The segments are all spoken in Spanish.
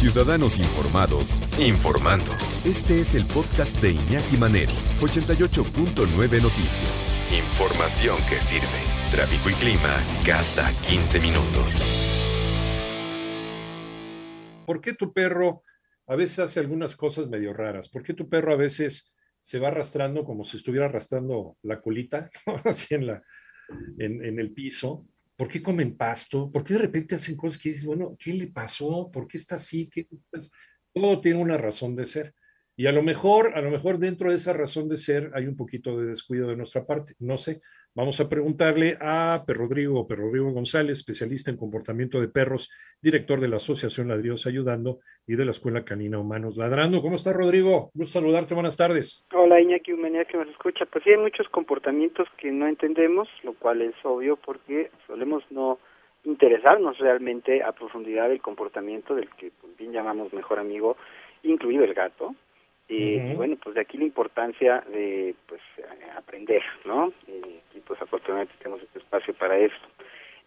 Ciudadanos Informados, informando. Este es el podcast de Iñaki Manero, 88.9 Noticias. Información que sirve. Tráfico y clima cada 15 minutos. ¿Por qué tu perro a veces hace algunas cosas medio raras? ¿Por qué tu perro a veces se va arrastrando como si estuviera arrastrando la colita, así en, la, en, en el piso? ¿Por qué comen pasto? ¿Por qué de repente hacen cosas que dices, bueno, ¿qué le pasó? ¿Por qué está así? ¿Qué? Todo tiene una razón de ser. Y a lo mejor, a lo mejor dentro de esa razón de ser hay un poquito de descuido de nuestra parte. No sé. Vamos a preguntarle a Per Rodrigo, Per Rodrigo González, especialista en comportamiento de perros, director de la Asociación Ladridos Ayudando y de la Escuela Canina Humanos Ladrando. ¿Cómo estás, Rodrigo? Gusto saludarte. Buenas tardes. Hola, Iñaki Humanidad que nos escucha. Pues sí, hay muchos comportamientos que no entendemos, lo cual es obvio porque solemos no interesarnos realmente a profundidad del comportamiento del que bien llamamos mejor amigo, incluido el gato, y bueno, pues de aquí la importancia de pues aprender, ¿no? y pues afortunadamente tenemos este espacio para esto.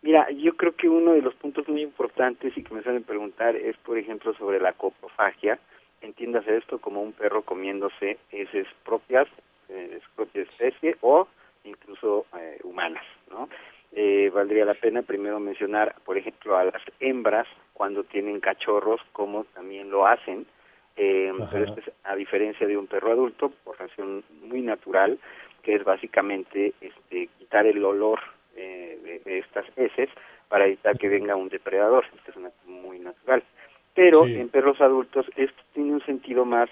Mira, yo creo que uno de los puntos muy importantes y que me suelen preguntar es, por ejemplo, sobre la coprofagia. Entiéndase esto como un perro comiéndose heces propias, eh, su propia especie o incluso eh, humanas, ¿no? Eh, valdría la pena primero mencionar, por ejemplo, a las hembras cuando tienen cachorros, como también lo hacen, eh, pero esto es a diferencia de un perro adulto, por razón muy natural, que es básicamente este, quitar el olor eh, de, estas heces para evitar que venga un depredador. Esto es una, muy natural. Pero en perros adultos esto tiene un sentido más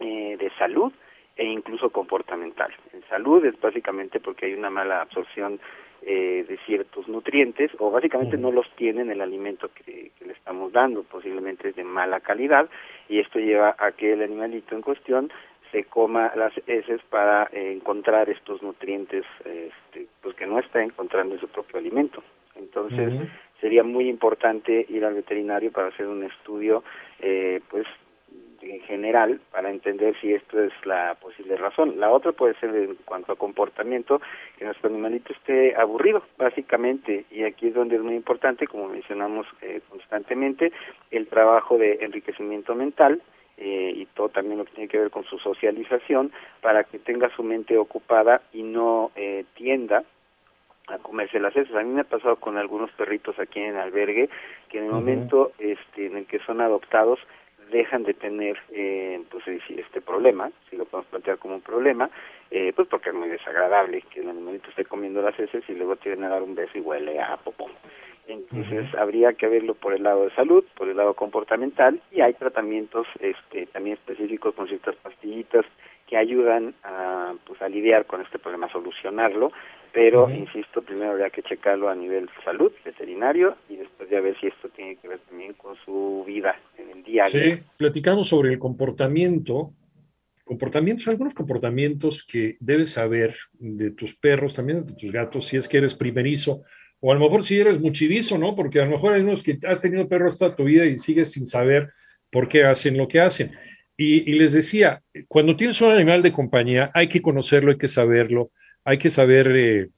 eh, de salud e incluso comportamental. En salud es básicamente porque hay una mala absorción eh, de ciertos nutrientes o básicamente no los tiene en el alimento que, le estamos dando, posiblemente es de mala calidad y esto lleva a que el animalito en cuestión se coma las heces para eh, encontrar estos nutrientes este, pues que no está encontrando en su propio alimento. Entonces sería muy importante ir al veterinario para hacer un estudio eh, pues en general para entender si esto es la posible razón. La otra puede ser en cuanto a comportamiento, que nuestro animalito esté aburrido, básicamente, y aquí es donde es muy importante, como mencionamos eh, constantemente, el trabajo de enriquecimiento mental, eh, y todo también lo que tiene que ver con su socialización para que tenga su mente ocupada y no eh, tienda a comerse las heces. A mí me ha pasado con algunos perritos aquí en el albergue que en el momento este, en el que son adoptados dejan de tener eh, pues este problema, si lo podemos plantear como un problema, eh, pues porque es muy desagradable que el animalito esté comiendo las heces y luego tienen a dar un beso y huele a popón. Entonces habría que verlo por el lado de salud, por el lado comportamental y hay tratamientos este, también específicos con ciertas pastillitas que ayudan a, pues, a lidiar con este problema, a solucionarlo, pero insisto, primero habría que checarlo a nivel salud, veterinario, y después ya ver si esto tiene que ver también con su vida en el día a día. Sí, platicamos sobre el comportamiento, comportamientos, algunos comportamientos que debes saber de tus perros, también de tus gatos, si es que eres primerizo, o a lo mejor si eres muchidizo, ¿no? Porque a lo mejor hay unos que has tenido perros toda tu vida y sigues sin saber por qué hacen lo que hacen. Y, les decía, cuando tienes un animal de compañía, hay que conocerlo, hay que saberlo, hay que saber, eh,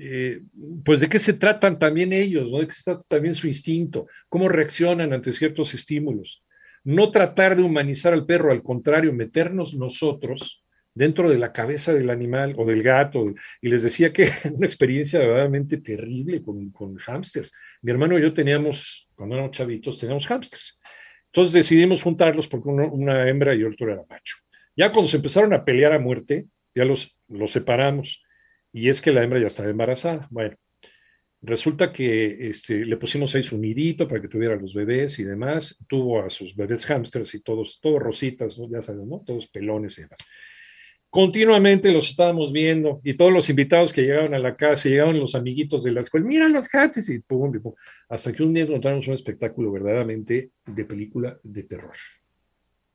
eh, pues, de qué se tratan también ellos, ¿no? De qué se trata también su instinto, cómo reaccionan ante ciertos estímulos. No tratar de humanizar al perro, al contrario, meternos nosotros dentro de la cabeza del animal o del gato. Y les decía que una experiencia verdaderamente terrible con, con hámsters. Mi hermano y yo teníamos, cuando éramos chavitos, teníamos hámsters. Entonces decidimos juntarlos porque una hembra y otro era macho. Ya cuando se empezaron a pelear a muerte, ya los, los separamos. Y es que la hembra ya estaba embarazada. Bueno, resulta que este, le pusimos ahí su nidito para que tuviera los bebés y demás. Tuvo a sus bebés hamsters y todos, todos rositas, ya sabes, ¿no? Todos pelones y demás continuamente los estábamos viendo y todos los invitados que llegaban a la casa, llegaban los amiguitos de la escuela, mira los gatos y pum, pum, hasta que un día encontramos un espectáculo verdaderamente de película de terror.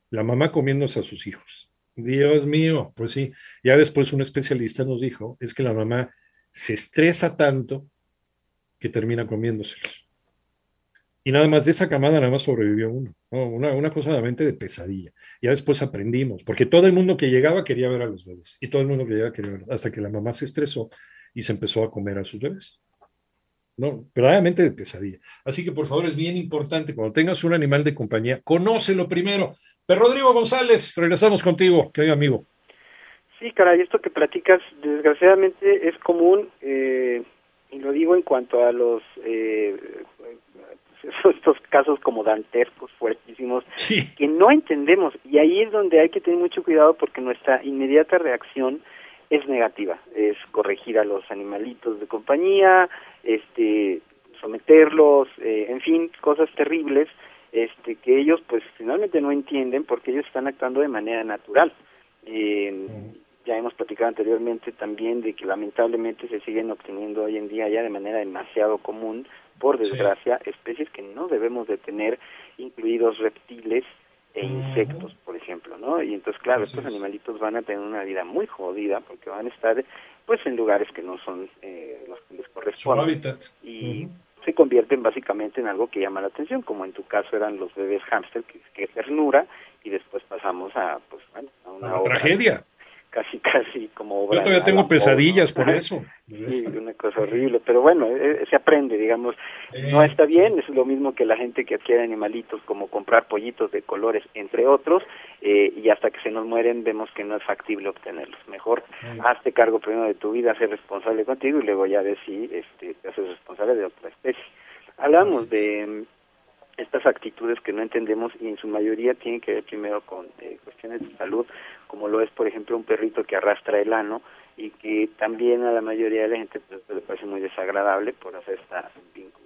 La mamá comiéndose a sus hijos. Dios mío, pues sí. Ya después un especialista nos dijo, es que la mamá se estresa tanto que termina comiéndoselos. Y nada más de esa camada nada más sobrevivió uno. Una, una, cosa realmente de pesadilla. Ya después aprendimos, porque todo el mundo que llegaba quería ver a los bebés. Y todo el mundo que llegaba quería ver, hasta que la mamá se estresó y se empezó a comer a sus bebés. no, verdaderamente de pesadilla. Así que por favor es bien importante, cuando tengas un animal de compañía, conócelo primero. Pero Rodrigo González, regresamos contigo, querido amigo. Sí, caray, esto que platicas, desgraciadamente es común, eh, y lo digo en cuanto a los eh, estos casos como dantescos, fuertísimos, que no entendemos. Y ahí es donde hay que tener mucho cuidado porque nuestra inmediata reacción es negativa, es corregir a los animalitos de compañía, este, someterlos, eh, en fin, cosas terribles, este, que ellos pues finalmente no entienden porque ellos están actuando de manera natural. Eh, ya hemos platicado anteriormente también de que lamentablemente se siguen obteniendo hoy en día ya de manera demasiado común, por desgracia, especies que no debemos de tener, incluidos reptiles, e insectos, por ejemplo, ¿no? Y entonces, claro, estos animalitos van a tener una vida muy jodida porque van a estar, pues, en lugares que no son eh, los que les corresponden. Y se convierten básicamente en algo que llama la atención, como en tu caso eran los bebés hámster, que, que ternura, y después pasamos a, pues, bueno, a una tragedia casi casi como Yo todavía tengo pesadillas por eso. Sí, una cosa horrible, pero bueno, eh, se aprende, digamos. no está bien, es lo mismo que la gente que adquiere animalitos, como comprar pollitos de colores, entre otros, eh, y hasta que se nos mueren vemos que no es factible obtenerlos. Mejor hazte cargo primero de tu vida, ser responsable contigo y luego ya ves si este, te haces responsable de otra especie. Hablamos de estas actitudes que no entendemos y en su mayoría tienen que ver primero con eh, de salud, como lo es, por ejemplo, un perrito que arrastra el ano y que también a la mayoría de la gente pues, le parece muy desagradable por hacer esta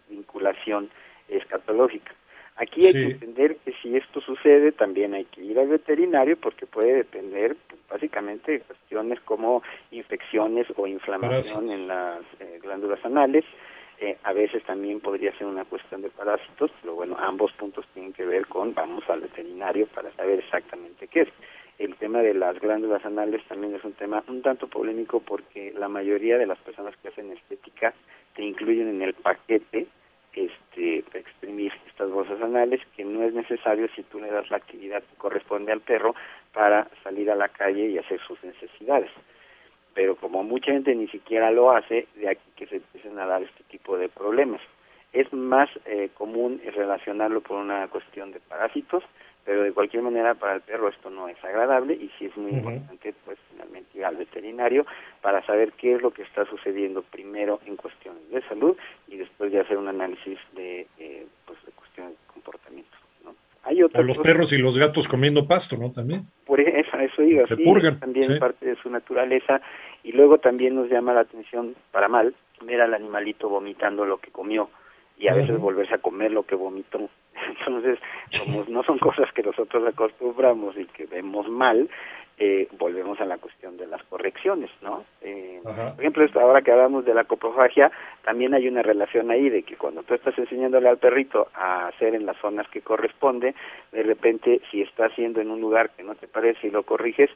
vinculación escatológica. Aquí hay que entender que si esto sucede también hay que ir al veterinario porque puede depender pues, básicamente de cuestiones como infecciones o inflamación en las eh, glándulas anales, eh, a veces también podría ser una cuestión de parásitos, pero bueno, ambos puntos tienen que ver con vamos al veterinario para saber exactamente qué es. El tema de las glándulas anales también es un tema un tanto polémico porque la mayoría de las personas que hacen estética te incluyen en el paquete este exprimir estas bolsas anales que no es necesario si tú le das la actividad que corresponde al perro para salir a la calle y hacer sus necesidades pero como mucha gente ni siquiera lo hace, de aquí que se empiecen a dar este tipo de problemas. Es más eh, común relacionarlo por una cuestión de parásitos, pero de cualquier manera para el perro esto no es agradable y sí es muy importante pues finalmente ir al veterinario para saber qué es lo que está sucediendo primero en cuestiones de salud y después de hacer un análisis de, eh, pues, de cuestiones de comportamiento. Hay o los perros y los gatos comiendo pasto, ¿no? También. Por eso, digo, Se purgan, también parte de su naturaleza. Y luego también nos llama la atención, para mal, ver al animalito vomitando lo que comió y a veces volverse a comer lo que vomitó. Entonces, como no son cosas que nosotros acostumbramos y que vemos mal, eh, volvemos a la cuestión de las correcciones, ¿no? Eh, por ejemplo, ahora que hablamos de la coprofagia, también hay una relación ahí de que cuando tú estás enseñándole al perrito a hacer en las zonas que corresponde, de repente si está haciendo en un lugar que no te parece y lo corriges,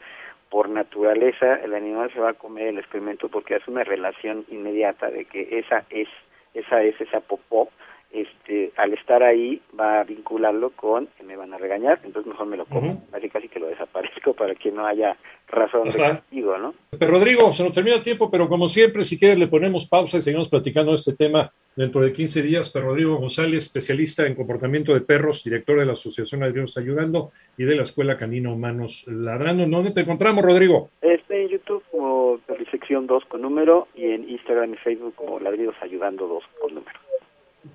por naturaleza el animal se va a comer el excremento porque es una relación inmediata de que esa es esa es esa popó este, al estar ahí va a vincularlo con me van a regañar, entonces mejor me lo como, casi casi que lo desaparezco para que no haya razón de castigo, ¿no? Pero Rodrigo, se nos termina el tiempo, pero como siempre, si quieres le ponemos pausa y seguimos platicando de este tema dentro de 15 días. Pero Rodrigo González, especialista en comportamiento de perros, director de la Asociación Ladrinos Ayudando y de la Escuela Canino Humanos Ladrando. ¿Dónde te encontramos, Rodrigo? Estoy en YouTube como sección 2 con número y en Instagram y Facebook como Ladridos Ayudando 2 con número.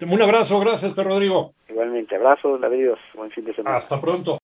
Un abrazo, gracias, Pedro Rodrigo. Igualmente, abrazos, ladridos, buen fin de semana. Hasta pronto.